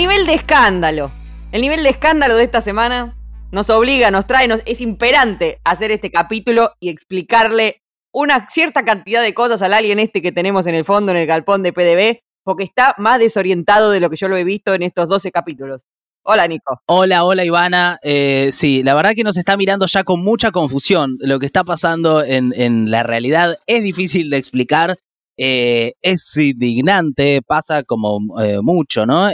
nivel de escándalo, el nivel de escándalo de esta semana nos obliga, nos trae, nos, es imperante hacer este capítulo y explicarle una cierta cantidad de cosas al alien este que tenemos en el fondo, en el galpón de PDB, porque está más desorientado de lo que yo lo he visto en estos 12 capítulos. Hola, Nico. Hola, hola, Ivana. Eh, sí, la verdad que nos está mirando ya con mucha confusión. Lo que está pasando en, la realidad es difícil de explicar. Eh, es indignante, pasa como eh, mucho, ¿no?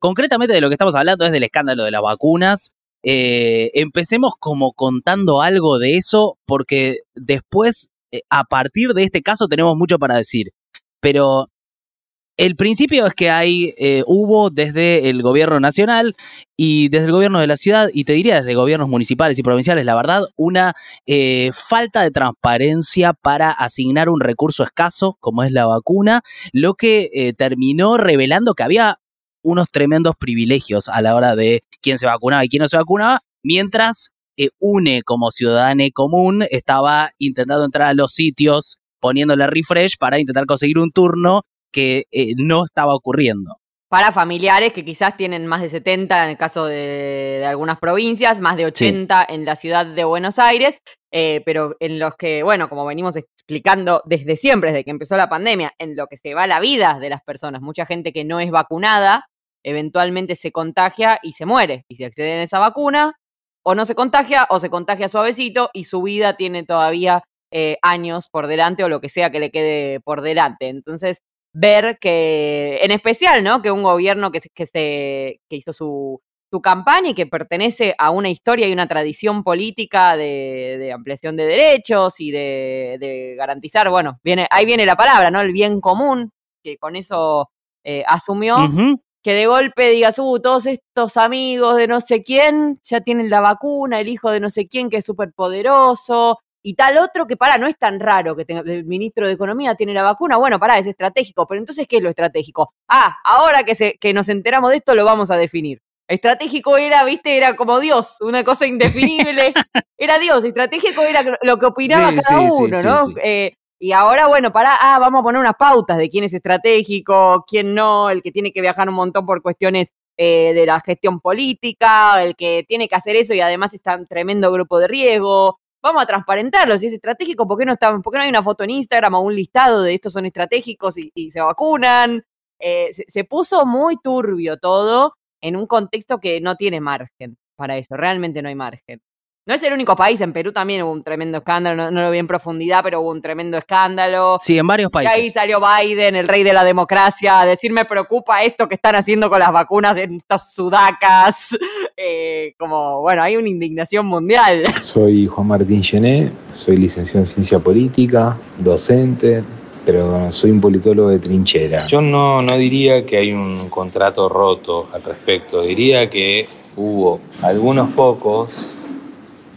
Concretamente de lo que estamos hablando es del escándalo de las vacunas. empecemos como contando algo de eso, porque después, a partir de este caso, tenemos mucho para decir. Pero el principio es que hay, eh, hubo desde el gobierno nacional y desde el gobierno de la ciudad, y te diría desde gobiernos municipales y provinciales, la verdad, una eh, falta de transparencia para asignar un recurso escaso, como es la vacuna, lo que eh, terminó revelando que había unos tremendos privilegios a la hora de quién se vacunaba y quién no se vacunaba, mientras UNE como ciudadano común estaba intentando entrar a los sitios poniéndole refresh para intentar conseguir un turno que eh, no estaba ocurriendo. Para familiares que quizás tienen más de 70 en el caso de, algunas provincias, más de 80 en la ciudad de Buenos Aires, eh, pero en los que, bueno, como venimos explicando desde siempre, desde que empezó la pandemia, en lo que se va la vida de las personas, mucha gente que no es vacunada, eventualmente se contagia y se muere. Y si acceden a esa vacuna, o no se contagia o se contagia suavecito y su vida tiene todavía eh, años por delante o lo que sea que le quede por delante. Entonces, ver que, en especial, ¿no? Que un gobierno que, que, se, que hizo su, su campaña y que pertenece a una historia y una tradición política de, ampliación de derechos y de, garantizar, bueno, viene, ahí viene la palabra, ¿no? El bien común, que con eso eh, asumió. Que de golpe digas, uh, todos estos amigos de no sé quién ya tienen la vacuna, el hijo de no sé quién que es súper poderoso, y tal otro que para, no es tan raro que tenga, el ministro de Economía tiene la vacuna, bueno, para, es estratégico, pero entonces, ¿qué es lo estratégico? Ah, ahora que, se, que nos enteramos de esto, lo vamos a definir. Estratégico era, viste, era como Dios, una cosa indefinible. era Dios, estratégico era lo que opinaba cada uno, ¿no? Eh, y ahora, bueno, para, ah, vamos a poner unas pautas de quién es estratégico, quién no, el que tiene que viajar un montón por cuestiones eh, de la gestión política, el que tiene que hacer eso y además está en tremendo grupo de riesgo, vamos a transparentarlo, si es estratégico, ¿por qué no, está, por qué no hay una foto en Instagram o un listado de estos son estratégicos y, se vacunan? Eh, se, puso muy turbio todo en un contexto que no tiene margen para eso, realmente no hay margen. No es el único país, en Perú también hubo un tremendo escándalo, no, lo vi en profundidad, pero hubo un tremendo escándalo. Sí, en varios países. Y ahí salió Biden, el rey de la democracia, a decir me preocupa esto que están haciendo con las vacunas en estos sudacas. Eh, como, bueno, hay una indignación mundial. Soy Juan Martín Gené, soy licenciado en ciencia política, docente, pero soy un politólogo de trinchera. Yo no, no diría que hay un contrato roto al respecto, diría que hubo algunos pocos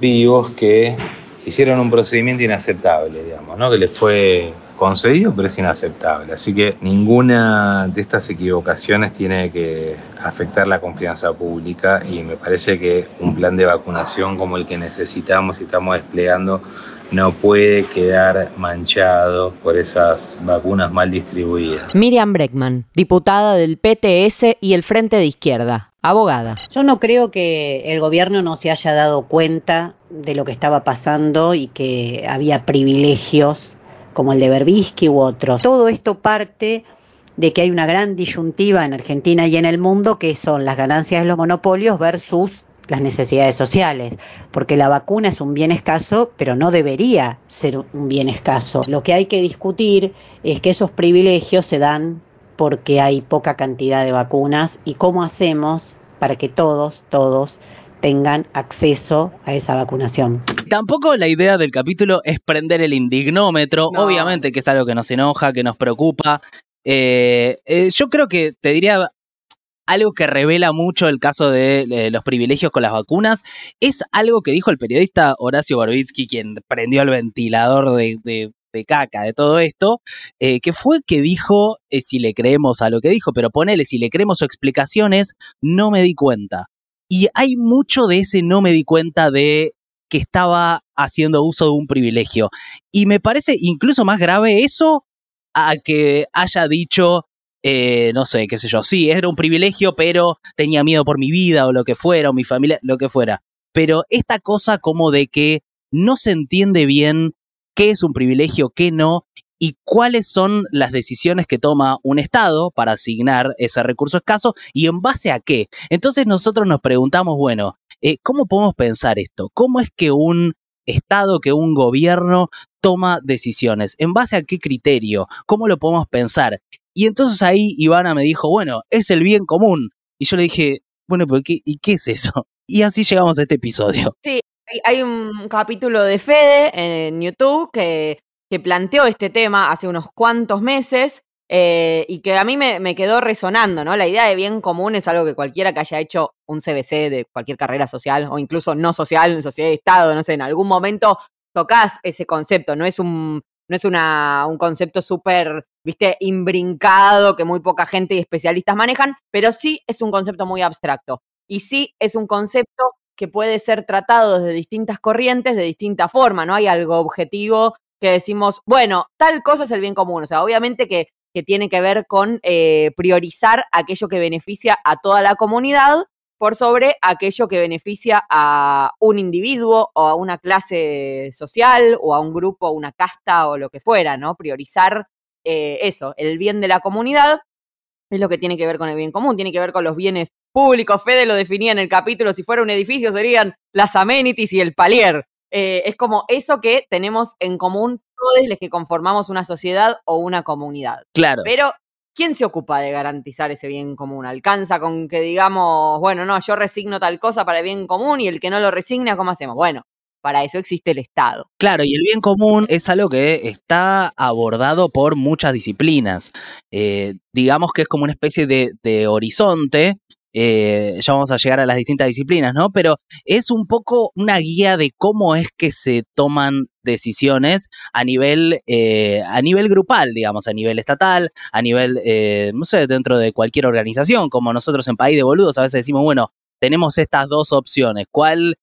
vivos que hicieron un procedimiento inaceptable, digamos, ¿no? que les fue concedido, pero es inaceptable. Así que ninguna de estas equivocaciones tiene que afectar la confianza pública y me parece que un plan de vacunación como el que necesitamos y estamos desplegando no puede quedar manchado por esas vacunas mal distribuidas. Miriam Breckman, diputada del PTS y el Frente de Izquierda, abogada. Yo no creo que el gobierno no se haya dado cuenta de lo que estaba pasando y que había privilegios como el de Berbisky u otros. Todo esto parte de que hay una gran disyuntiva en Argentina y en el mundo que son las ganancias de los monopolios versus las necesidades sociales, porque la vacuna es un bien escaso, pero no debería ser un bien escaso. Lo que hay que discutir es que esos privilegios se dan porque hay poca cantidad de vacunas y cómo hacemos para que todos, todos tengan acceso a esa vacunación. Tampoco la idea del capítulo es prender el indignómetro, obviamente que es algo que nos enoja, que nos preocupa. Eh, eh, yo creo que te diría algo que revela mucho el caso de eh, los privilegios con las vacunas, es algo que dijo el periodista Horacio Borbitsky, quien prendió el ventilador de, caca de todo esto, eh, que fue que dijo, eh, si le creemos a lo que dijo, pero ponele, si le creemos sus explicaciones, no me di cuenta. Y hay mucho de ese no me di cuenta de que estaba haciendo uso de un privilegio. Y me parece incluso más grave eso a que haya dicho, eh, no sé, qué sé yo, sí, era un privilegio, pero tenía miedo por mi vida o lo que fuera, o mi familia, lo que fuera. Pero esta cosa como de que no se entiende bien qué es un privilegio, qué no, y cuáles son las decisiones que toma un Estado para asignar ese recurso escaso y en base a qué. Entonces nosotros nos preguntamos, bueno, eh, ¿cómo podemos pensar esto? ¿Cómo es que un Estado, que un gobierno toma decisiones? ¿En base a qué criterio? ¿Cómo lo podemos pensar? Y entonces ahí Ivana me dijo, bueno, es el bien común. Y yo le dije, bueno, pero ¿y qué es eso? Y así llegamos a este episodio. Sí, hay un capítulo de Fede en YouTube que que planteó este tema hace unos cuantos meses eh, y que a mí me, quedó resonando, ¿no? La idea de bien común es algo que cualquiera que haya hecho un CBC de cualquier carrera social o incluso no social, en sociedad de Estado, no sé, en algún momento tocas ese concepto, no es un, no es una, un concepto súper, viste, imbrincado que muy poca gente y especialistas manejan, pero sí es un concepto muy abstracto. Y sí es un concepto que puede ser tratado desde distintas corrientes, de distinta forma, no hay algo objetivo que decimos, bueno, tal cosa es el bien común. O sea, obviamente que, tiene que ver con eh, priorizar aquello que beneficia a toda la comunidad por sobre aquello que beneficia a un individuo o a una clase social o a un grupo, una casta o lo que fuera, ¿no? Priorizar eh, eso, el bien de la comunidad es lo que tiene que ver con el bien común, tiene que ver con los bienes públicos. Fede lo definía en el capítulo, si fuera un edificio serían las amenities y el palier. Eh, es como eso que tenemos en común todos los que conformamos una sociedad o una comunidad. Claro. Pero, ¿quién se ocupa de garantizar ese bien común? ¿Alcanza con que digamos, bueno, no, yo resigno tal cosa para el bien común y el que no lo resigna, ¿cómo hacemos? Bueno, para eso existe el Estado. Claro, y el bien común es algo que está abordado por muchas disciplinas. Eh, digamos que es como una especie de horizonte eh, ya vamos a llegar a las distintas disciplinas, ¿no? Pero es un poco una guía de cómo es que se toman decisiones a nivel, eh, a nivel grupal, digamos, a nivel estatal, a nivel, eh, no sé, dentro de cualquier organización, como nosotros en País de Boludos a veces decimos, bueno, tenemos estas dos opciones, ¿cuál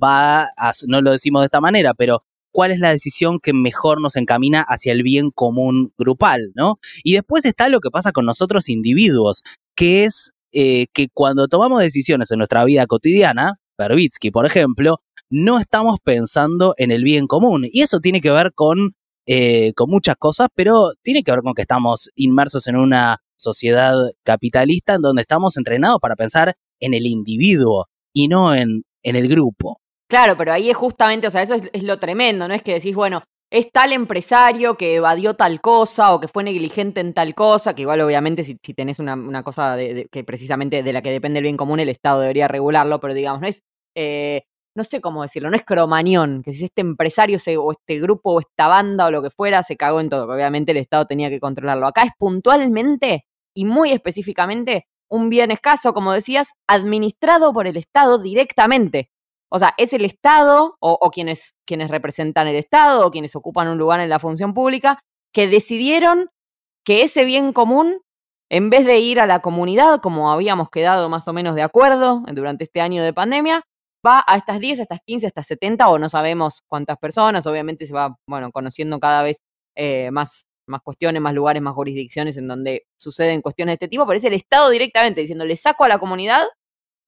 va a, no lo decimos de esta manera, pero cuál es la decisión que mejor nos encamina hacia el bien común grupal, ¿no? Y después está lo que pasa con nosotros individuos, que es eh, que cuando tomamos decisiones en nuestra vida cotidiana, Berbitsky, por ejemplo, no estamos pensando en el bien común. Y eso tiene que ver con, eh, con muchas cosas, pero tiene que ver con que estamos inmersos en una sociedad capitalista en donde estamos entrenados para pensar en el individuo y no en, en el grupo. Claro, pero ahí es justamente, o sea, eso es, lo tremendo, ¿no? Es que decís, bueno, es tal empresario que evadió tal cosa o que fue negligente en tal cosa, que igual obviamente si, tenés una, cosa que precisamente de la que depende el bien común, el Estado debería regularlo, pero digamos, no es, eh, no sé cómo decirlo, no es cromañón, que si este empresario o este grupo o esta banda o lo que fuera se cagó en todo, que obviamente el Estado tenía que controlarlo. Acá es puntualmente y muy específicamente un bien escaso, como decías, administrado por el Estado directamente. O sea, es el Estado o, quienes, quienes representan el Estado o quienes ocupan un lugar en la función pública que decidieron que ese bien común, en vez de ir a la comunidad, como habíamos quedado más o menos de acuerdo durante este año de pandemia, va a estas 10, a estas 15, a estas 70 o no sabemos cuántas personas. Obviamente se va, bueno, conociendo cada vez eh, más, más cuestiones, más lugares, más jurisdicciones en donde suceden cuestiones de este tipo, pero es el Estado directamente diciendo, le saco a la comunidad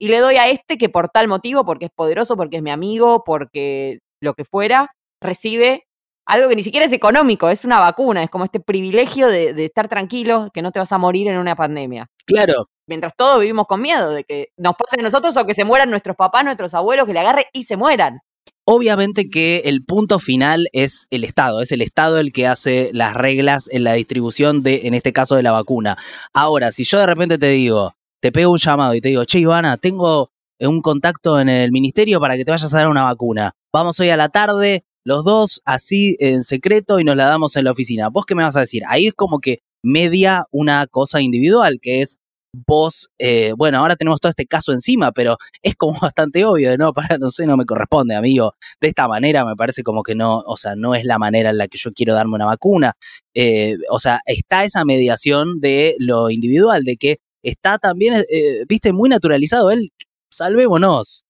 y le doy a este que por tal motivo, porque es poderoso, porque es mi amigo, porque lo que fuera, recibe algo que ni siquiera es económico, es una vacuna, es como este privilegio de, estar tranquilo, que no te vas a morir en una pandemia. Claro. Mientras todos vivimos con miedo de que nos pase a nosotros o que se mueran nuestros papás, nuestros abuelos, que le agarre y se mueran. Obviamente que el punto final es el Estado, es el Estado el que hace las reglas en la distribución de, en este caso, de la vacuna. Ahora, si yo de repente te digo, te pego un llamado y te digo, che, Ivana, tengo eh, un contacto en el ministerio para que te vayas a dar una vacuna. Vamos hoy a la tarde, los dos, así en secreto, y nos la damos en la oficina. ¿Vos qué me vas a decir? Ahí es como que media una cosa individual, que es vos, eh, bueno, ahora tenemos todo este caso encima, pero es como bastante obvio, ¿no? Para, no sé, no me corresponde, amigo. De esta manera me parece como que no, o sea, no es la manera en la que yo quiero darme una vacuna. Eh, o sea, está esa mediación de lo individual, de que está también, eh, viste, muy naturalizado. Él, salvémonos.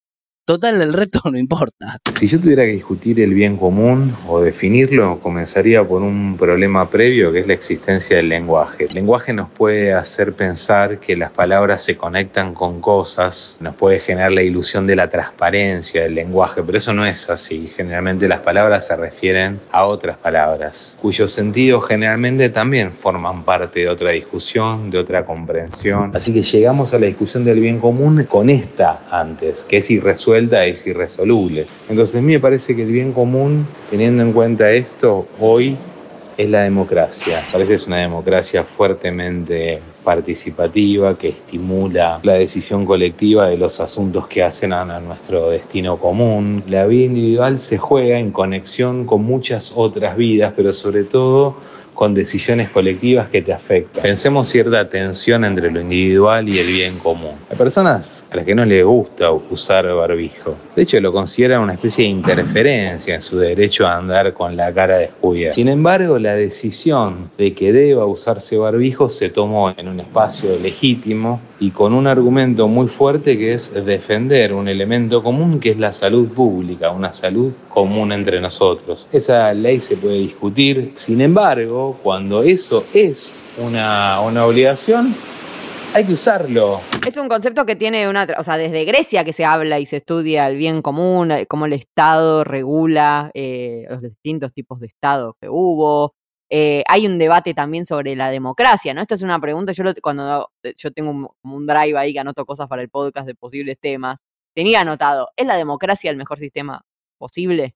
Total el resto no importa. Si yo tuviera que discutir el bien común o definirlo, comenzaría por un problema previo que es la existencia del lenguaje. El lenguaje nos puede hacer pensar que las palabras se conectan con cosas, nos puede generar la ilusión de la transparencia del lenguaje, pero eso no es así. Generalmente las palabras se refieren a otras palabras, cuyos sentidos generalmente también forman parte de otra discusión, de otra comprensión. Así que llegamos a la discusión del bien común con esta antes, que es irresuelta, es irresoluble. Entonces a mí me parece que el bien común, teniendo en cuenta esto, hoy es la democracia. Parece que es una democracia fuertemente participativa que estimula la decisión colectiva de los asuntos que hacen a nuestro destino común. La vida individual se juega en conexión con muchas otras vidas, pero sobre todo con decisiones colectivas que te afectan. Pensemos cierta tensión entre lo individual y el bien común. Hay personas a las que no les gusta usar barbijo. De hecho, lo consideran una especie de interferencia en su derecho a andar con la cara descubierta. Sin embargo, la decisión de que deba usarse barbijo se tomó en un espacio legítimo y con un argumento muy fuerte que es defender un elemento común que es la salud pública, una salud común entre nosotros. Esa ley se puede discutir, sin embargo, cuando eso es una, una obligación, hay que usarlo. Es un concepto que tiene una, o sea, desde Grecia que se habla y se estudia el bien común, eh, cómo el Estado regula eh, los distintos tipos de Estado que hubo. Eh, hay un debate también sobre la democracia, ¿no? Esta es una pregunta, yo cuando yo tengo un, un drive ahí que anoto cosas para el podcast de posibles temas, tenía anotado, ¿es la democracia el mejor sistema posible?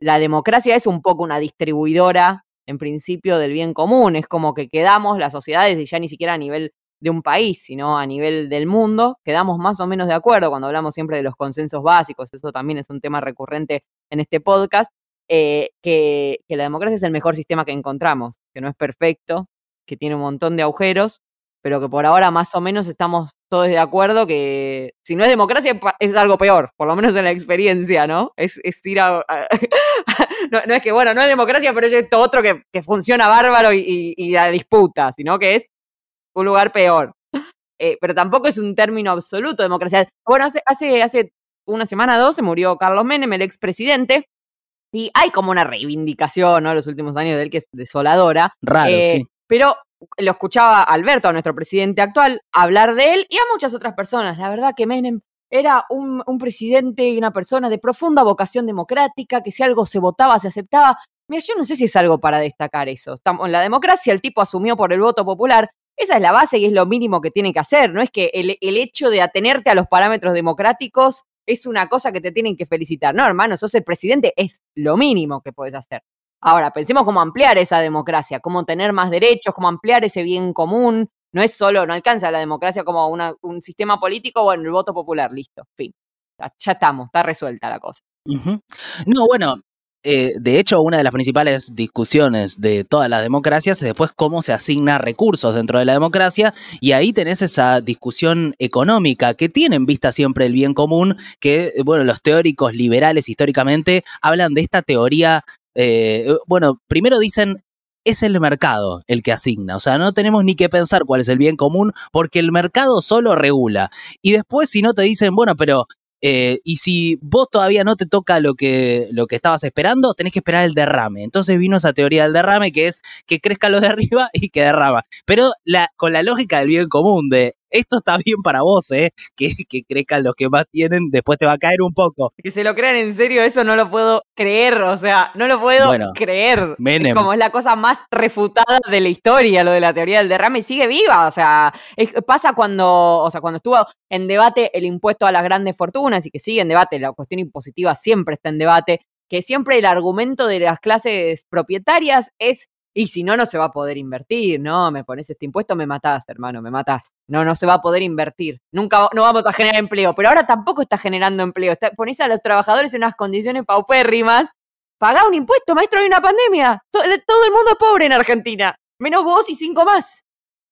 la democracia es un poco una distribuidora en principio del bien común. Es como que quedamos las sociedades, y ya ni siquiera a nivel de un país, sino a nivel del mundo, quedamos más o menos de acuerdo cuando hablamos siempre de los consensos básicos, eso también es un tema recurrente en este podcast, eh, que, que la democracia es el mejor sistema que encontramos, que no es perfecto, que tiene un montón de agujeros, pero que por ahora más o menos estamos todos de acuerdo que si no es democracia es algo peor, por lo menos en la experiencia, ¿no? Es, ir a... no, es que, bueno, no es democracia, pero es esto otro que, funciona bárbaro y, la disputa, sino que es un lugar peor. Eh, pero tampoco es un término absoluto democracia. Bueno, hace, hace, hace una semana o dos se murió Carlos Menem, el expresidente, y hay como una reivindicación, ¿no? En los últimos años de él que es desoladora. Raro, eh, sí. Pero lo escuchaba Alberto, a nuestro presidente actual, hablar de él y a muchas otras personas. La verdad que Menem era un, presidente y una persona de profunda vocación democrática, que si algo se votaba, se aceptaba. Mira, yo no sé si es algo para destacar eso. Estamos en la democracia, el tipo asumió por el voto popular. Esa es la base y es lo mínimo que tiene que hacer. No es que el, el hecho de atenerte a los parámetros democráticos es una cosa que te tienen que felicitar. No, hermano, sos el presidente, es lo mínimo que puedes hacer. Ahora, pensemos cómo ampliar esa democracia, cómo tener más derechos, cómo ampliar ese bien común. No es solo, no alcanza la democracia como un sistema político, bueno, el voto popular, listo, fin. Ya, estamos, está resuelta la cosa. No, bueno, eh, de hecho, una de las principales discusiones de todas las democracias es después cómo se asigna recursos dentro de la democracia y ahí tenés esa discusión económica que tiene en vista siempre el bien común, que, bueno, los teóricos liberales históricamente hablan de esta teoría eh, bueno, primero dicen, es el mercado el que asigna, o sea, no tenemos ni que pensar cuál es el bien común porque el mercado solo regula. Y después si no te dicen, bueno, pero eh, y si vos todavía no te toca lo que, lo que estabas esperando, tenés que esperar el derrame. Entonces vino esa teoría del derrame que es que crezca lo de arriba y que derrama. Pero la, con la lógica del bien común de esto está bien para vos, ¿eh? Que, que crezcan los que más tienen, después te va a caer un poco. Que se lo crean en serio, eso no lo puedo creer, o sea, no lo puedo creer. Es como es la cosa más refutada de la historia, lo de la teoría del derrame, y sigue viva, o sea, pasa cuando, o sea, cuando estuvo en debate el impuesto a las grandes fortunas y que sigue en debate, la cuestión impositiva siempre está en debate, que siempre el argumento de las clases propietarias es y si no, no se va a poder invertir, ¿no? Me pones este impuesto, me matás, hermano, me matás. No, no se va a poder invertir. Nunca, no vamos a generar empleo, pero ahora tampoco está generando empleo. Está, ponés a los trabajadores en unas condiciones paupérrimas. Pagá un impuesto, maestro, hay una pandemia. Todo, el mundo es pobre en Argentina. Menos vos y cinco más.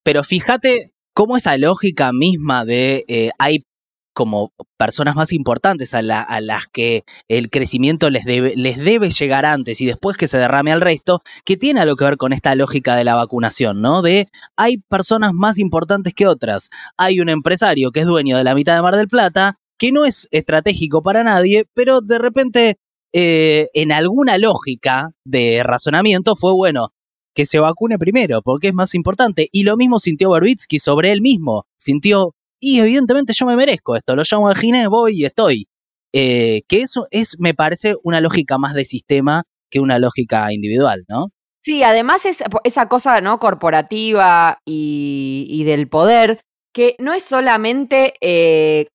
Pero fíjate cómo esa lógica misma de eh, hay como personas más importantes a, las que el crecimiento les debe, les debe llegar antes y después que se derrame al resto, que tiene algo que ver con esta lógica de la vacunación, ¿no? De hay personas más importantes que otras. Hay un empresario que es dueño de la mitad de Mar del Plata que no es estratégico para nadie, pero de repente eh, en alguna lógica de razonamiento fue bueno que se vacune primero, porque es más importante. Y lo mismo sintió Berbitsky sobre él mismo. Sintió, y evidentemente yo me merezco esto, lo llamo al Ginés, voy y estoy. Eh, que eso es, me parece, una lógica más de sistema que una lógica individual, ¿no? Sí, además es esa cosa ¿no? corporativa y, del poder, que no es solamente eh,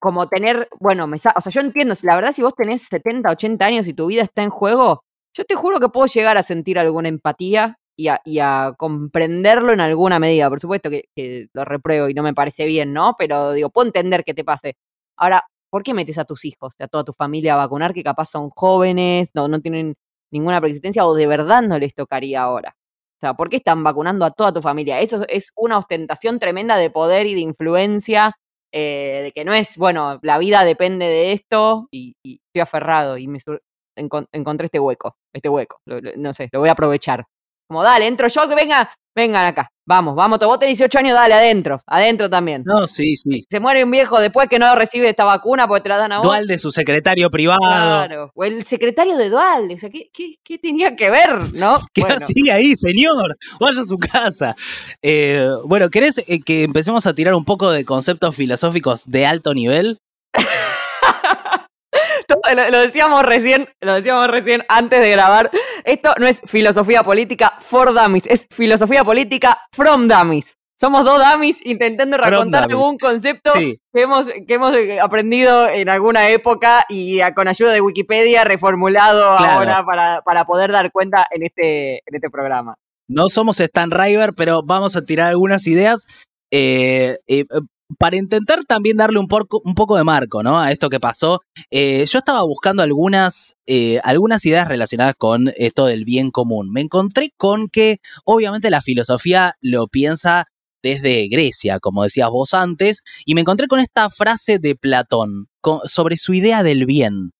como tener, bueno, o sea, yo entiendo, la verdad si vos tenés 70, 80 años y tu vida está en juego, yo te juro que puedo llegar a sentir alguna empatía y a, comprenderlo en alguna medida. Por supuesto que, lo repruebo y no me parece bien, ¿no? Pero digo, puedo entender que te pase. Ahora, ¿por qué metes a tus hijos, a toda tu familia a vacunar que capaz son jóvenes, no, no tienen ninguna preexistencia o de verdad no les tocaría ahora? O sea, ¿por qué están vacunando a toda tu familia? Eso es una ostentación tremenda de poder y de influencia, eh, de que no es, bueno, la vida depende de esto y, estoy aferrado y me encontré este hueco, este hueco, no sé, lo voy a aprovechar. Como dale, entro yo, que venga, vengan acá. Vamos, vamos, vos tenés 18 años, dale, adentro, adentro también. No, sí, sí. Se muere un viejo después que no recibe esta vacuna porque te la dan a vos. Dual de su secretario privado. Claro, o el secretario de Dual, o sea, ¿qué, qué, tenía que ver, no? ¿Qué hacía ahí, señor? Vaya a su casa. Eh, bueno, ¿querés eh, que empecemos a tirar un poco de conceptos filosóficos de alto nivel? Lo, decíamos recién, lo decíamos recién antes de grabar. Esto no es filosofía política for dummies, es filosofía política from dummies. Somos dos dummies intentando recontar algún concepto que, hemos, que hemos eh, aprendido en alguna época y con ayuda de Wikipedia reformulado ahora para, para, poder dar cuenta en este, en este programa. No somos Stan River, pero vamos a tirar algunas ideas. Eh, eh, para intentar también darle un, un, poco de marco ¿no? a esto que pasó, eh, yo estaba buscando algunas, eh, algunas ideas relacionadas con esto del bien común. Me encontré con que obviamente la filosofía lo piensa desde Grecia, como decías vos antes, y me encontré con esta frase de Platón sobre su idea del bien.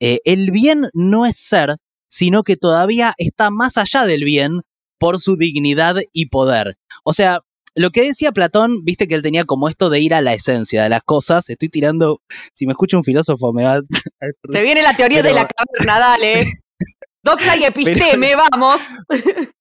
Eh, el bien no es ser, sino que todavía está más allá del bien por su dignidad y poder. O sea, lo que decía Platón, viste que él tenía como esto de ir a la esencia de las cosas. Estoy tirando, si me escucha un filósofo me va a... Se viene la teoría de la caverna, dale. Doxa y episteme, vamos.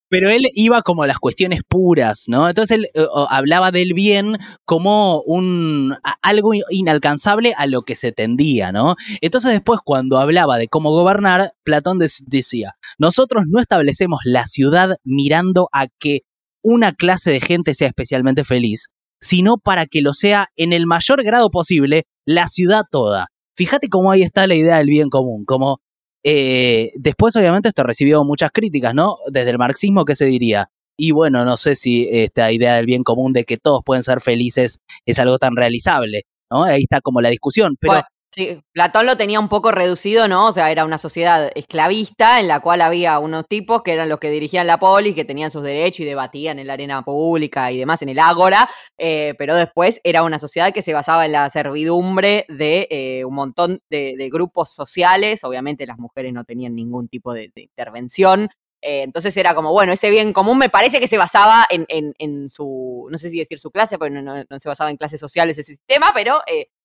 Pero él iba como a las cuestiones puras, ¿no? Entonces él eh, hablaba del bien como un algo inalcanzable a lo que se tendía, ¿no? Entonces después cuando hablaba de cómo gobernar, Platón decía, nosotros no establecemos la ciudad mirando a que una clase de gente sea especialmente feliz, sino para que lo sea en el mayor grado posible la ciudad toda. Fíjate cómo ahí está la idea del bien común, como eh, después obviamente esto recibió muchas críticas, ¿no? Desde el marxismo, ¿qué se diría? Y bueno, no sé si esta idea del bien común de que todos pueden ser felices es algo tan realizable, ¿no? Ahí está como la discusión, pero... Sí, Platón lo tenía un poco reducido, ¿no? O sea, era una sociedad esclavista en la cual había unos tipos que eran los que dirigían la polis, que tenían sus derechos y debatían en la arena pública y demás, en el ágora, eh, pero después era una sociedad que se basaba en la servidumbre de eh, un montón de, grupos sociales, obviamente las mujeres no tenían ningún tipo de, intervención, eh, entonces era como, bueno, ese bien común me parece que se basaba en, su, no sé si decir su clase, porque no, se basaba en clases sociales ese sistema, pero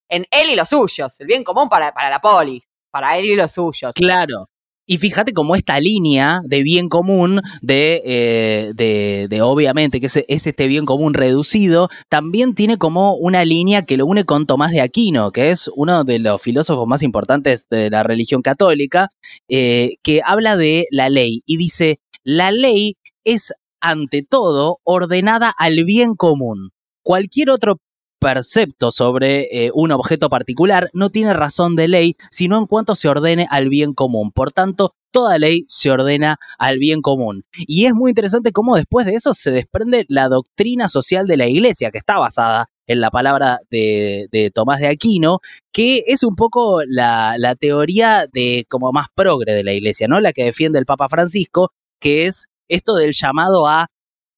en él y los suyos, el bien común para, para la polis, para él y los suyos. Claro. Y fíjate cómo esta línea de bien común, de, eh, de, obviamente que es, es, este bien común reducido, también tiene como una línea que lo une con Tomás de Aquino, que es uno de los filósofos más importantes de la religión católica, eh, que habla de la ley y dice, la ley es ante todo ordenada al bien común. Cualquier otro percepto sobre eh, un objeto particular no tiene razón de ley, sino en cuanto se ordene al bien común. Por tanto, toda ley se ordena al bien común. Y es muy interesante cómo después de eso se desprende la doctrina social de la iglesia, que está basada en la palabra de, Tomás de Aquino, que es un poco la, la, teoría de como más progre de la iglesia, ¿no? La que defiende el Papa Francisco, que es esto del llamado a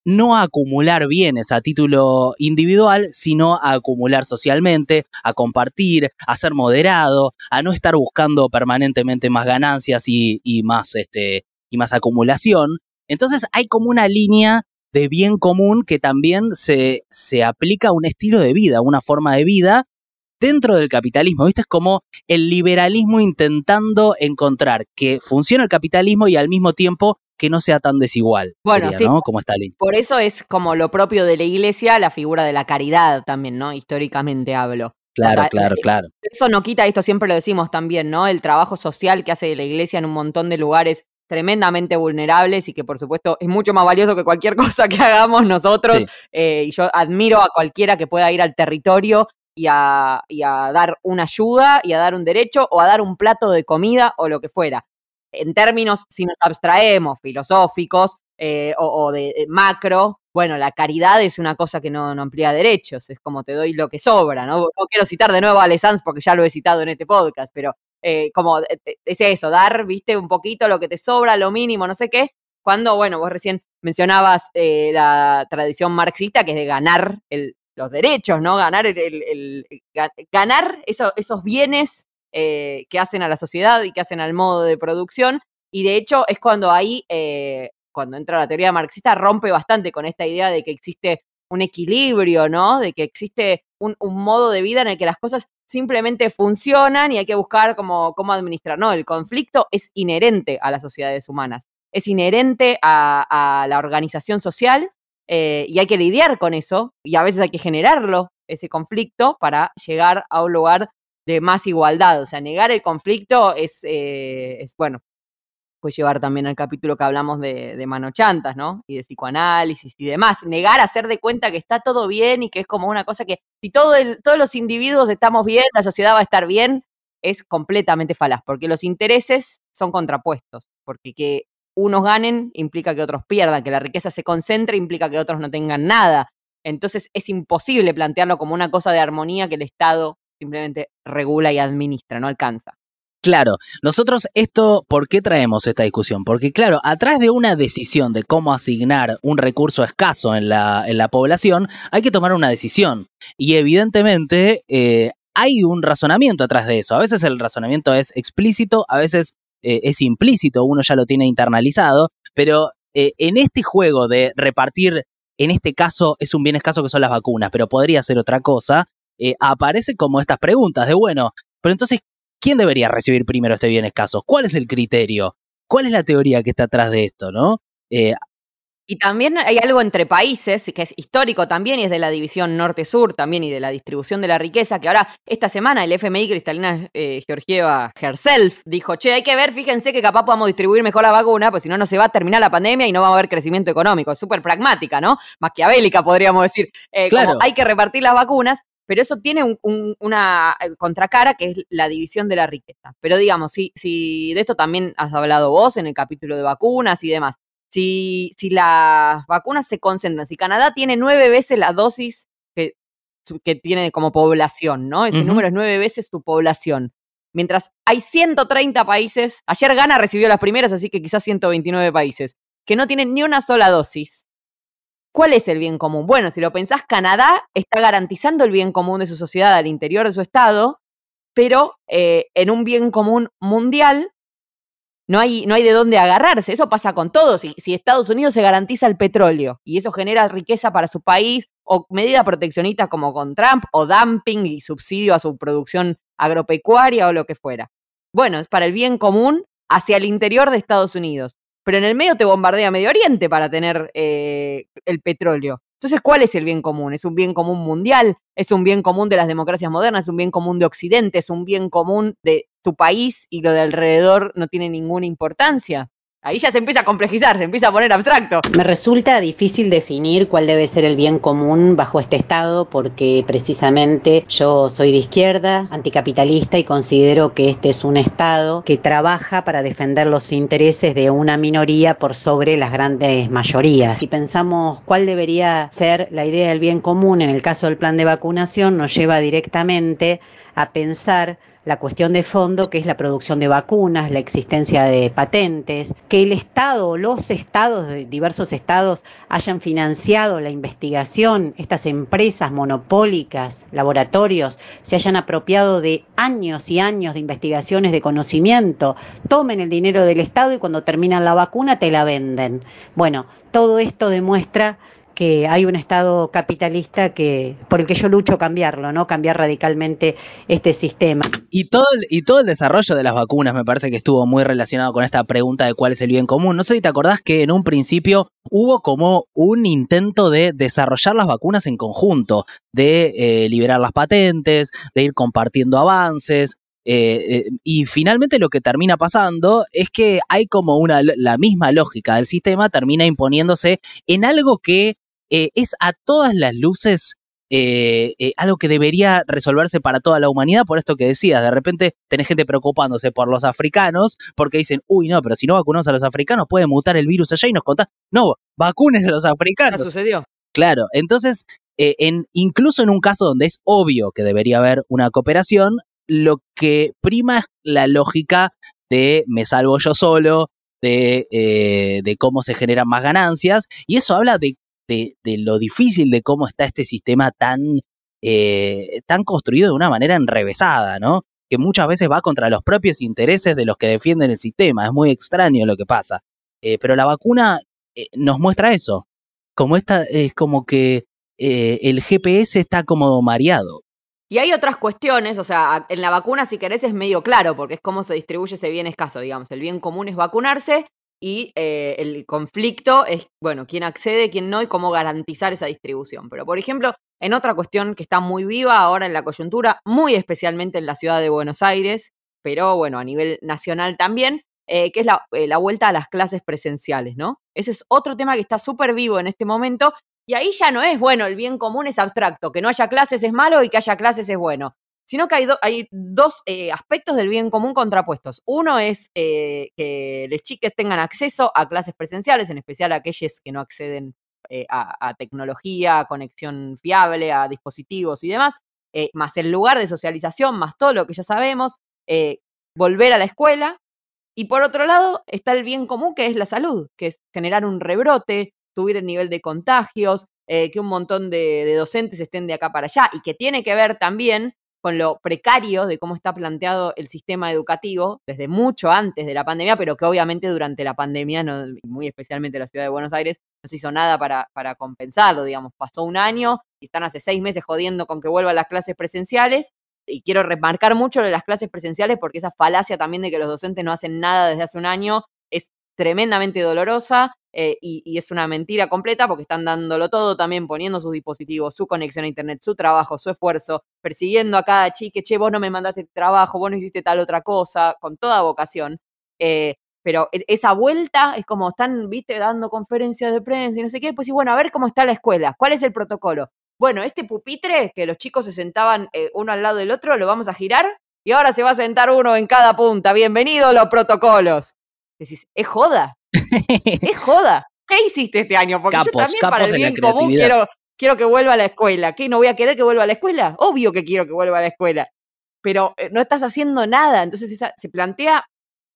no a acumular bienes a título individual, sino a acumular socialmente, a compartir, a ser moderado, a no estar buscando permanentemente más ganancias y, más, este, y más acumulación. Entonces hay como una línea de bien común que también se, se aplica a un estilo de vida, una forma de vida dentro del capitalismo, ¿viste? Es como el liberalismo intentando encontrar que funciona el capitalismo y al mismo tiempo que no sea tan desigual. Bueno, sí. ¿no? Como Stalin. Por eso es como lo propio de la iglesia, la figura de la caridad también, ¿no? Históricamente hablo. Claro, claro, claro. Eso no quita, esto siempre lo decimos también, ¿no? El trabajo social que hace la iglesia en un montón de lugares tremendamente vulnerables y que por supuesto es mucho más valioso que cualquier cosa que hagamos nosotros. Eh, y yo admiro a cualquiera que pueda ir al territorio y a, dar una ayuda y a dar un derecho o a dar un plato de comida o lo que fuera. En términos, si nos abstraemos filosóficos eh, o, de, macro, bueno, la caridad es una cosa que no, amplía derechos, es como te doy lo que sobra, ¿no? No quiero citar de nuevo a Alessandro porque ya lo he citado en este podcast, pero eh, como eh, es eso, dar, viste, un poquito lo que te sobra, lo mínimo, no sé qué, cuando, bueno, vos recién mencionabas la tradición marxista, que es de ganar el, los derechos, ¿no? Ganar, el, ganar esos bienes eh, que hacen a la sociedad y que hacen al modo de producción. Y de hecho es cuando ahí, eh, cuando entra la teoría marxista, rompe bastante con esta idea de que existe un equilibrio, ¿no? De que existe un, modo de vida en el que las cosas simplemente funcionan y hay que buscar cómo, cómo administrar. No, el conflicto es inherente a las sociedades humanas, es inherente a la organización social eh, y hay que lidiar con eso y a veces hay que generarlo, ese conflicto, para llegar a un lugar de más igualdad. O sea, negar el conflicto es, eh, es bueno, puede llevar también al capítulo que hablamos de, de manochantas, ¿no? Y de psicoanálisis y demás. Negar, hacer de cuenta que está todo bien y que es como una cosa que si todos los individuos estamos bien, la sociedad va a estar bien, es completamente falaz, porque los intereses son contrapuestos, porque que unos ganen implica que otros pierdan, que la riqueza se concentre implica que otros no tengan nada. Entonces es imposible plantearlo como una cosa de armonía que el Estado simplemente regula y administra, no alcanza. Claro, nosotros esto, ¿por qué traemos esta discusión? Porque claro, atrás de una decisión de cómo asignar un recurso escaso en la, en la población, hay que tomar una decisión. Y evidentemente eh, hay un razonamiento atrás de eso. A veces el razonamiento es explícito, a veces eh, es implícito, uno ya lo tiene internalizado, pero eh, en este juego de repartir, en este caso es un bien escaso que son las vacunas, pero podría ser otra cosa, eh, aparece como estas preguntas de, bueno, pero entonces, ¿quién debería recibir primero este bien escaso? ¿Cuál es el criterio? ¿Cuál es la teoría que está atrás de esto, no? Y también hay algo entre países, que es histórico también, y es de la división norte-sur también, y de la distribución de la riqueza, que ahora, esta semana, el FMI Cristalina eh, Georgieva herself dijo, che, hay que ver, fíjense que capaz podamos distribuir mejor la vacuna, pues si no, no se va a terminar la pandemia y no va a haber crecimiento económico. Súper pragmática, ¿no? Maquiavélica, podríamos decir. Eh, claro. hay que repartir las vacunas, pero eso tiene una eh, contracara que es la división de la riqueza. Pero digamos, si, si de esto también has hablado vos en el capítulo de vacunas y demás, si, si las vacunas se concentran, si Canadá tiene nueve veces la dosis que, que tiene como población, ¿no? Ese número es nueve veces su población. Mientras hay 130 países, ayer Ghana recibió las primeras, así que quizás 129 países, que no tienen ni una sola dosis. ¿Cuál es el bien común? Bueno, si lo pensás, Canadá está garantizando el bien común de su sociedad al interior de su estado, pero eh, en un bien común mundial no hay, no hay de dónde agarrarse. Eso pasa con todos. Si, si Estados Unidos se garantiza el petróleo y eso genera riqueza para su país, o medidas proteccionistas como con Trump, o dumping y subsidio a su producción agropecuaria o lo que fuera. Bueno, es para el bien común hacia el interior de Estados Unidos. Pero en el medio te bombardea Medio Oriente para tener eh, el petróleo. Entonces, ¿cuál es el bien común? ¿Es un bien común mundial? ¿Es un bien común de las democracias modernas? ¿Es un bien común de Occidente? ¿Es un bien común de tu país y lo de alrededor no tiene ninguna importancia? Ahí ya se empieza a complejizar, se empieza a poner abstracto. Me resulta difícil definir cuál debe ser el bien común bajo este estado porque precisamente yo soy de izquierda, anticapitalista y considero que este es un estado que trabaja para defender los intereses de una minoría por sobre las grandes mayorías. Si pensamos cuál debería ser la idea del bien común en el caso del plan de vacunación, nos lleva directamente a pensar la cuestión de fondo, que es la producción de vacunas, la existencia de patentes, que el Estado o los estados, diversos estados, hayan financiado la investigación, estas empresas monopólicas, laboratorios, se hayan apropiado de años y años de investigaciones de conocimiento, tomen el dinero del Estado y cuando terminan la vacuna te la venden. Bueno, todo esto demuestra que hay un Estado capitalista que por el que yo lucho cambiarlo, ¿no? Cambiar radicalmente este sistema. Y todo, el, y todo el desarrollo de las vacunas me parece que estuvo muy relacionado con esta pregunta de cuál es el bien común. No sé si te acordás que en un principio hubo como un intento de desarrollar las vacunas en conjunto, de eh, liberar las patentes, de ir compartiendo avances, eh, eh, y finalmente lo que termina pasando es que hay como una, la misma lógica del sistema termina imponiéndose en algo que eh, es a todas las luces algo que debería resolverse para toda la humanidad, por esto que decías, de repente tenés gente preocupándose por los africanos, porque dicen, uy, no, pero si no vacunamos a los africanos puede mutar el virus allá y nos contás, no, vacunes a los africanos. ¿Qué sucedió? Claro, entonces, en, incluso en un caso donde es obvio que debería haber una cooperación, lo que prima es la lógica de me salvo yo solo, de, eh, de cómo se generan más ganancias, y eso habla de, de, lo difícil de cómo está este sistema tan, eh, tan construido de una manera enrevesada, ¿no? Que muchas veces va contra los propios intereses de los que defienden el sistema. Es muy extraño lo que pasa. Eh, pero la vacuna nos muestra eso. Como esta, es como que el GPS está como mareado. Y hay otras cuestiones, o sea, en la vacuna, si querés, es medio claro, porque es cómo se distribuye ese bien escaso, digamos. El bien común es vacunarse y eh, el conflicto es, bueno, quién accede, quién no y cómo garantizar esa distribución. Pero, por ejemplo, en otra cuestión que está muy viva ahora en la coyuntura, muy especialmente en la ciudad de Buenos Aires, pero bueno, a nivel nacional también, eh, que es la, eh, la, vuelta a las clases presenciales, ¿no? Ese es otro tema que está súper vivo en este momento y ahí ya no es, bueno, el bien común es abstracto, que no haya clases es malo y que haya clases es bueno, sino que hay, dos eh, aspectos del bien común contrapuestos. Uno es eh, que los chiques tengan acceso a clases presenciales, en especial aquellos que no acceden eh, a, tecnología, a conexión fiable, a dispositivos y demás, más el lugar de socialización, más todo lo que ya sabemos, volver a la escuela. Y por otro lado está el bien común que es la salud, que es generar un rebrote, subir el nivel de contagios, que un montón de, docentes estén de acá para allá y que tiene que ver también con lo precario de cómo está planteado el sistema educativo desde mucho antes de la pandemia, pero que obviamente durante la pandemia, no, muy especialmente la ciudad de Buenos Aires, no se hizo nada para, para compensarlo, digamos, pasó un año y están hace seis meses jodiendo con que vuelvan las clases presenciales y quiero remarcar mucho de las clases presenciales porque esa falacia también de que los docentes no hacen nada desde hace un año es tremendamente dolorosa eh, y, es una mentira completa porque están dándolo todo también, poniendo sus dispositivos, su conexión a internet, su trabajo, su esfuerzo, persiguiendo a cada chique, che, vos no me mandaste trabajo, vos no hiciste tal otra cosa, con toda vocación. Eh, pero e, esa vuelta es como están, viste, dando conferencias de prensa y no sé qué, pues sí, bueno, a ver cómo está la escuela, cuál es el protocolo. Bueno, este pupitre que los chicos se sentaban eh, uno al lado del otro, lo vamos a girar y ahora se va a sentar uno en cada punta. Bienvenido los protocolos. Decís, es joda. Es joda. ¿Qué hiciste este año? Porque yo también para el bien común quiero, quiero que vuelva a la escuela. ¿Qué? ¿No voy a querer que vuelva a la escuela? Obvio que quiero que vuelva a la escuela. Pero eh, no estás haciendo nada. Entonces se plantea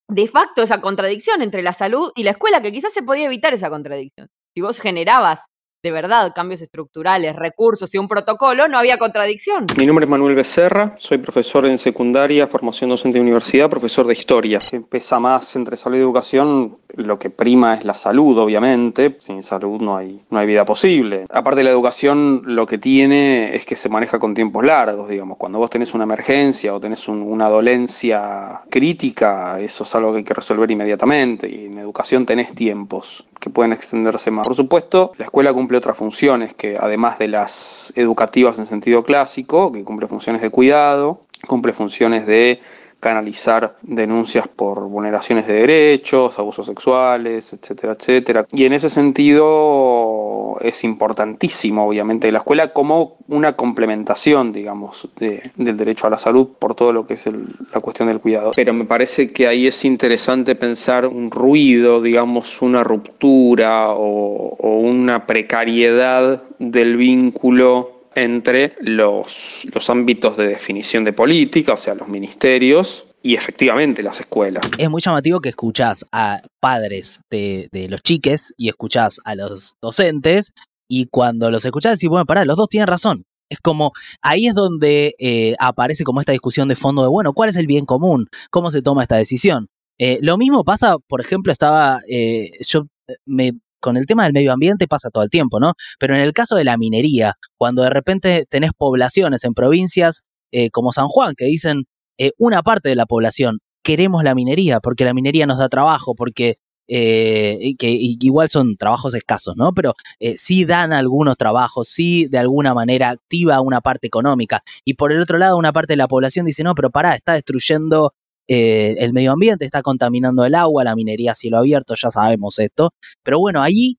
de facto esa contradicción entre la salud y la escuela, que quizás se podía evitar esa contradicción. Si vos generabas de verdad cambios estructurales, recursos y un protocolo, no había contradicción. Mi nombre es Manuel Becerra, soy profesor en secundaria, formación docente de universidad, profesor de historia. Pesa más entre salud y educación, lo que prima es la salud, obviamente. Sin salud no hay, no hay vida posible. Aparte de la educación, lo que tiene es que se maneja con tiempos largos, digamos. Cuando vos tenés una emergencia o tenés una dolencia crítica, eso es algo que hay que resolver inmediatamente. Y en educación tenés tiempos que pueden extenderse más. Por supuesto, la escuela cumple otras funciones que además de las educativas en sentido clásico, que cumple funciones de cuidado, cumple funciones de canalizar denuncias por vulneraciones de derechos, abusos sexuales, etcétera, etcétera. Y en ese sentido es importantísimo, obviamente, la escuela como una complementación, digamos, del derecho a la salud por todo lo que es la cuestión del cuidado. Pero me parece que ahí es interesante pensar un ruido, digamos, una ruptura o una precariedad del vínculo entre los, los ámbitos de definición de política, o sea, los ministerios, y efectivamente las escuelas. Es muy llamativo que escuchás a padres de, los chiques y escuchás a los docentes y cuando los escuchás decís, bueno, pará, los dos tienen razón. Es como, ahí es donde eh, aparece como esta discusión de fondo de, bueno, ¿cuál es el bien común? ¿Cómo se toma esta decisión? Eh, lo mismo pasa, por ejemplo, estaba, eh, yo me con el tema del medio ambiente pasa todo el tiempo, ¿no? Pero en el caso de la minería, cuando de repente tenés poblaciones en provincias eh, como San Juan que dicen eh, una parte de la población queremos la minería porque la minería nos da trabajo, porque eh, que igual son trabajos escasos, ¿no? Pero sí dan algunos trabajos, sí de alguna manera activa una parte económica. Y por el otro lado, una parte de la población dice, no, pero pará, está destruyendo eh, el medio ambiente, está contaminando el agua, la minería a cielo abierto, ya sabemos esto. Pero bueno, allí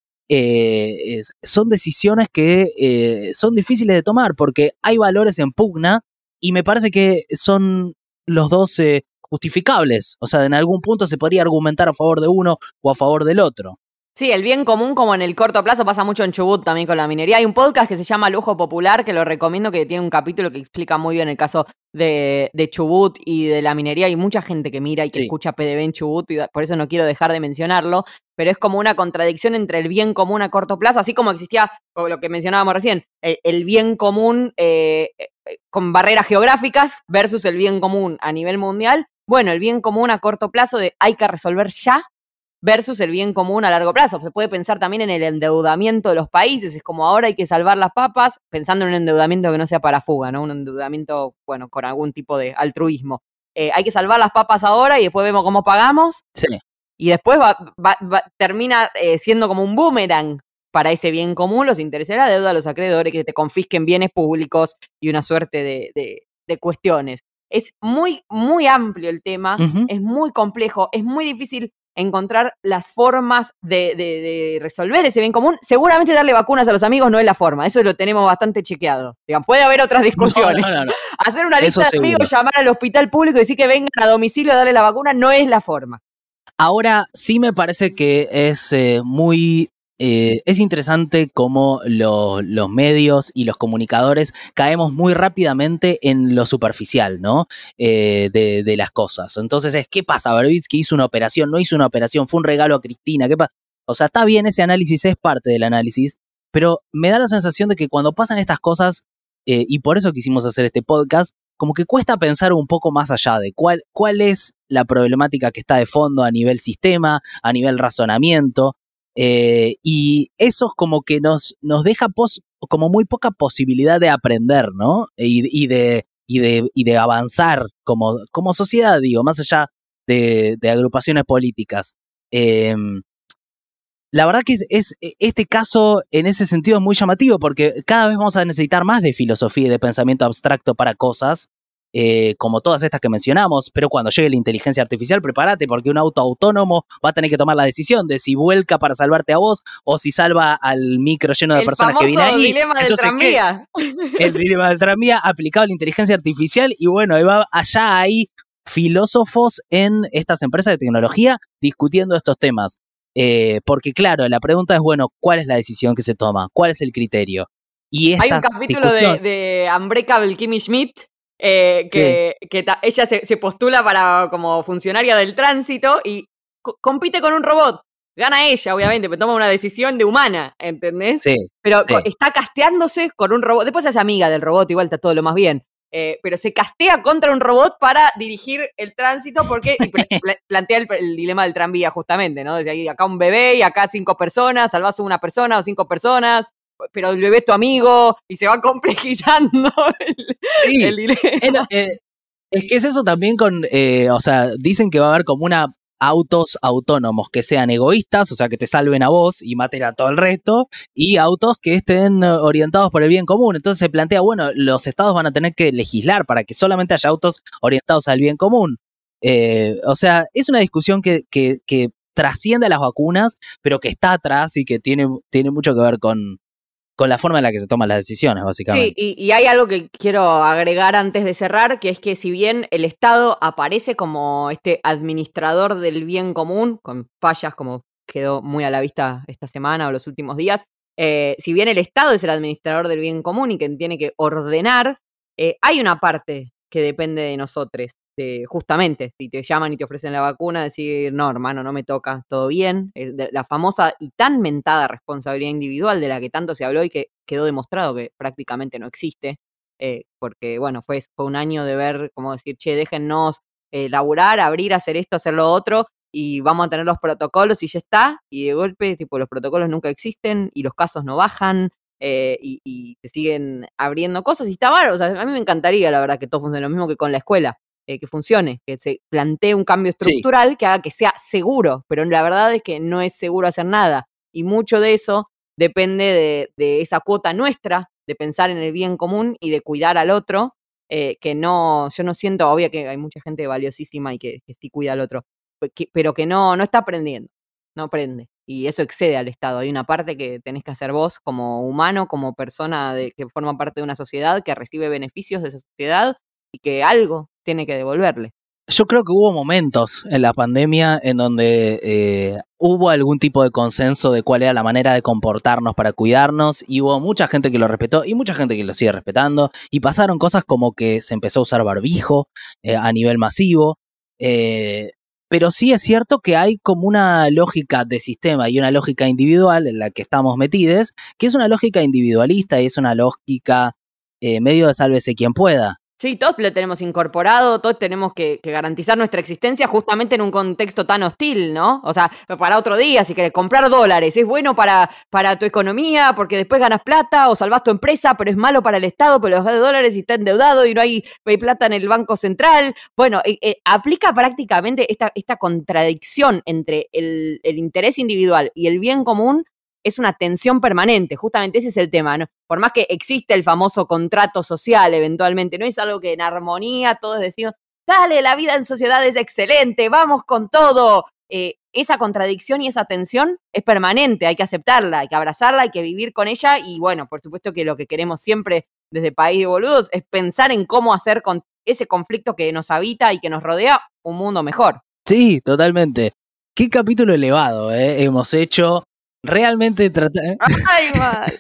son decisiones que son difíciles de tomar porque hay valores en pugna y me parece que son los dos justificables. O sea, en algún punto se podría argumentar a favor de uno o a favor del otro. Sí, el bien común como en el corto plazo pasa mucho en Chubut también con la minería. Hay un podcast que se llama Lujo Popular que lo recomiendo que tiene un capítulo que explica muy bien el caso de, Chubut y de la minería. Hay mucha gente que mira y que escucha PDB en Chubut y por eso no quiero dejar de mencionarlo, pero es como una contradicción entre el bien común a corto plazo, así como existía lo que mencionábamos recién, el, bien común eh, eh, con barreras geográficas versus el bien común a nivel mundial bueno, el bien común a corto plazo de hay que resolver ya versus el bien común a largo plazo. Se puede pensar también en el endeudamiento de los países, es como ahora hay que salvar las papas, pensando en un endeudamiento que no sea para fuga, ¿no? Un endeudamiento, bueno, con algún tipo de altruismo. Eh, hay que salvar las papas ahora y después vemos cómo pagamos. Sí. Y después va, termina eh, siendo como un boomerang para ese bien común, los intereses de la deuda, los acreedores, que te confisquen bienes públicos y una suerte de cuestiones. Es muy, muy amplio el tema, es muy complejo, es muy difícil encontrar las formas de, resolver ese bien común. Seguramente darle vacunas a los amigos no es la forma, eso lo tenemos bastante chequeado. puede haber otras discusiones. Hacer una lista de amigos, llamar al hospital público y decir que vengan a domicilio a darle la vacuna no es la forma. Ahora sí me parece que es eh, muy eh, es interesante cómo los medios y los comunicadores caemos muy rápidamente en lo superficial, ¿no? Eh, de, las cosas. Entonces es, ¿qué pasa? que hizo una operación, no hizo una operación, fue un regalo a Cristina, ¿qué pasa? O sea, está bien, ese análisis es parte del análisis, pero me da la sensación de que cuando pasan estas cosas, eh, y por eso quisimos hacer este podcast, como que cuesta pensar un poco más allá de cuál es la problemática que está de fondo a nivel sistema, a nivel razonamiento, eh, y eso como que nos, nos deja como muy poca posibilidad de aprender, ¿no? Y, de, y, de, y de avanzar como, como sociedad, digo, más allá de, agrupaciones políticas. Em, la verdad que es, e, este caso en ese sentido es muy llamativo porque cada vez vamos a necesitar más de filosofía y de pensamiento abstracto para cosas eh, como todas estas que mencionamos, pero cuando llegue la inteligencia artificial, prepárate porque un auto autónomo va a tener que tomar la decisión de si vuelca para salvarte a vos o si salva al micro lleno de personas que viene ahí. El dilema del tranvía. El dilema del tranvía aplicado a la inteligencia artificial y bueno, va, allá hay filósofos en estas empresas de tecnología discutiendo estos temas. Eh, porque claro, la pregunta es, bueno, ¿cuál es la decisión que se toma? ¿Cuál es el criterio? Y Hay un capítulo de, de Unbreakable Kimmy Schmidt eh, que, ella se, postula para como funcionaria del tránsito y compite con un robot. Gana ella, obviamente, pero toma una decisión de humana, ¿entendés? Sí. Pero está casteándose con un robot. Después es amiga del robot, igual está todo lo más bien. Eh, pero se castea contra un robot para dirigir el tránsito porque plantea el, dilema del tranvía justamente, ¿no? Desde ahí acá un bebé y acá cinco personas, salvas una persona o cinco personas, pero el bebé es tu amigo y se va complejizando el, sí, eh, es que es eso también con, eh, o sea, dicen que va a haber como una autos autónomos que sean egoístas, o sea, que te salven a vos y maten a todo el resto, y autos que estén orientados por el bien común. Entonces se plantea, bueno, los estados van a tener que legislar para que solamente haya autos orientados al bien común. Eh, o sea, es una discusión que, que, que, trasciende a las vacunas, pero que está atrás y que tiene, tiene mucho que ver con, con la forma en la que se toman las decisiones, básicamente. Sí, y, hay algo que quiero agregar antes de cerrar, que es que si bien el Estado aparece como este administrador del bien común, con fallas como quedó muy a la vista esta semana o los últimos días, eh, si bien el Estado es el administrador del bien común y que tiene que ordenar, eh, hay una parte que depende de nosotros justamente, si te llaman y te ofrecen la vacuna, decir, no, hermano, no me toca, todo bien. La famosa y tan mentada responsabilidad individual de la que tanto se habló y que quedó demostrado que prácticamente no existe, eh, porque, bueno, fue, un año de ver, como decir, che, déjennos eh, laburar, abrir, hacer esto, hacer lo otro, y vamos a tener los protocolos y ya está, y de golpe, tipo, los protocolos nunca existen y los casos no bajan eh, y, se siguen abriendo cosas y está mal, o sea, a mí me encantaría, la verdad, que todo funcione, lo mismo que con la escuela, eh, que funcione, que se plantee un cambio estructural que haga que sea seguro, pero la verdad es que no es seguro hacer nada y mucho de eso depende de, esa cuota nuestra de pensar en el bien común y de cuidar al otro, eh, que no, yo no siento, obvio que hay mucha gente valiosísima y que, que sí cuida al otro, pero que no, no está aprendiendo, no aprende. Y eso excede al Estado. Hay una parte que tenés que hacer vos como humano, como persona de, que forma parte de una sociedad, que recibe beneficios de esa sociedad y que algo tiene que devolverle. Yo creo que hubo momentos en la pandemia en donde eh, hubo algún tipo de consenso de cuál era la manera de comportarnos para cuidarnos y hubo mucha gente que lo respetó y mucha gente que lo sigue respetando y pasaron cosas como que se empezó a usar barbijo eh, a nivel masivo. Eh, pero sí es cierto que hay como una lógica de sistema y una lógica individual en la que estamos metidos, que es una lógica individualista y es una lógica medio de sálvese quien pueda. Sí, todos lo tenemos incorporado, todos tenemos que, garantizar nuestra existencia justamente en un contexto tan hostil, ¿no? O sea, para otro día, si querés comprar dólares, es bueno para, para tu economía porque después ganas plata o salvas tu empresa, pero es malo para el Estado, pero los dólares y está endeudado y no hay, plata en el Banco Central. Bueno, eh, eh, aplica prácticamente esta, esta contradicción entre el, el interés individual y el bien común es una tensión permanente, justamente ese es el tema, ¿no? Por más que existe el famoso contrato social eventualmente, no es algo que en armonía todos decimos, dale, la vida en sociedad es excelente, vamos con todo. Eh, esa contradicción y esa tensión es permanente, hay que aceptarla, hay que abrazarla, hay que vivir con ella y bueno, por supuesto que lo que queremos siempre desde País de Boludos es pensar en cómo hacer con ese conflicto que nos habita y que nos rodea un mundo mejor. Sí, totalmente. Qué capítulo elevado eh, hemos hecho realmente tratar.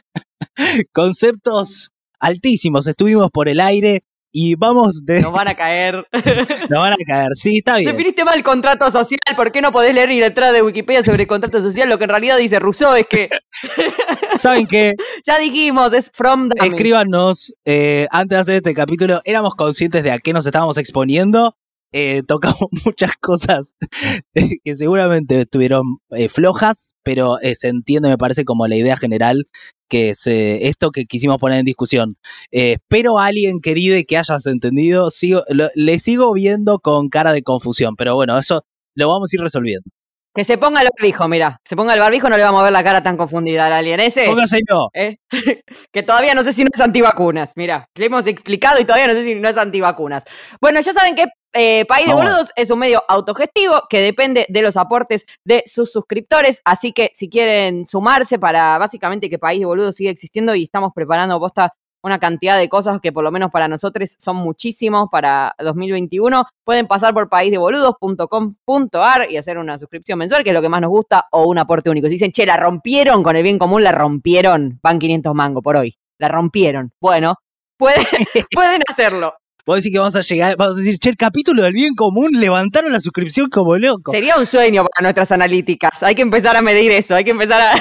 Conceptos altísimos. Estuvimos por el aire y vamos de. Nos van a caer. Nos van a caer, sí, está bien. Definiste mal contrato social. ¿Por qué no podés leer y letra de Wikipedia sobre contrato social? Lo que en realidad dice Rousseau es que. ¿Saben qué? ya dijimos, es from the. Escríbanos, eh, antes de hacer este capítulo, ¿éramos conscientes de a qué nos estábamos exponiendo? Eh, tocamos muchas cosas que seguramente estuvieron eh, flojas, pero eh, se entiende, me parece, como la idea general que es esto que quisimos poner en discusión. espero a alguien querido que hayas entendido. Sigo, le sigo viendo con cara de confusión, pero bueno, eso lo vamos a ir resolviendo. Que se ponga el barbijo, mira. Se ponga el barbijo, no le vamos a ver la cara tan confundida al alien ese. Póngase no. que todavía no sé si no es antivacunas. Mira, le hemos explicado y todavía no sé si no es antivacunas. Bueno, ya saben que eh, País de Boludos es un medio autogestivo que depende de los aportes de sus suscriptores, así que si quieren sumarse para básicamente que País de Boludos siga existiendo y estamos preparando posta una cantidad de cosas que por lo menos para nosotros son muchísimos para 2021, pueden pasar por paísdeboludos.com.ar y hacer una suscripción mensual, que es lo que más nos gusta, o un aporte único. Si dicen, che, la rompieron con el bien común, la rompieron, van 500 mango por hoy, la rompieron. Bueno, pueden, pueden hacerlo. Vos decís que vamos a llegar, vamos a decir, che, el capítulo del bien común levantaron la suscripción como loco. Sería un sueño para nuestras analíticas. Hay que empezar a medir eso, hay que empezar a.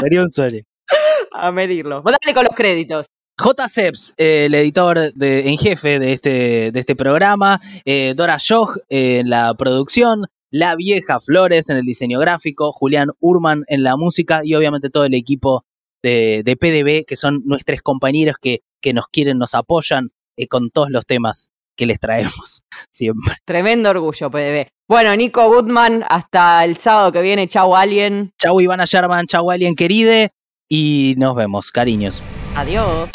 Sería un sueño. a medirlo. Vos dale con los créditos. J. Seps, el editor de, en jefe de este, de este programa, eh, Dora Joch en la producción, La Vieja Flores en el diseño gráfico, Julián Urman en la música y obviamente todo el equipo de, de PDB, que son nuestros compañeros que, que nos quieren, nos apoyan eh, con todos los temas que les traemos siempre. Tremendo orgullo, PDB. Bueno, Nico Goodman, hasta el sábado que viene. Chau, Alien. Chau, Ivana Sherman. Chau, Alien, queride. Y nos vemos. Cariños. Adiós.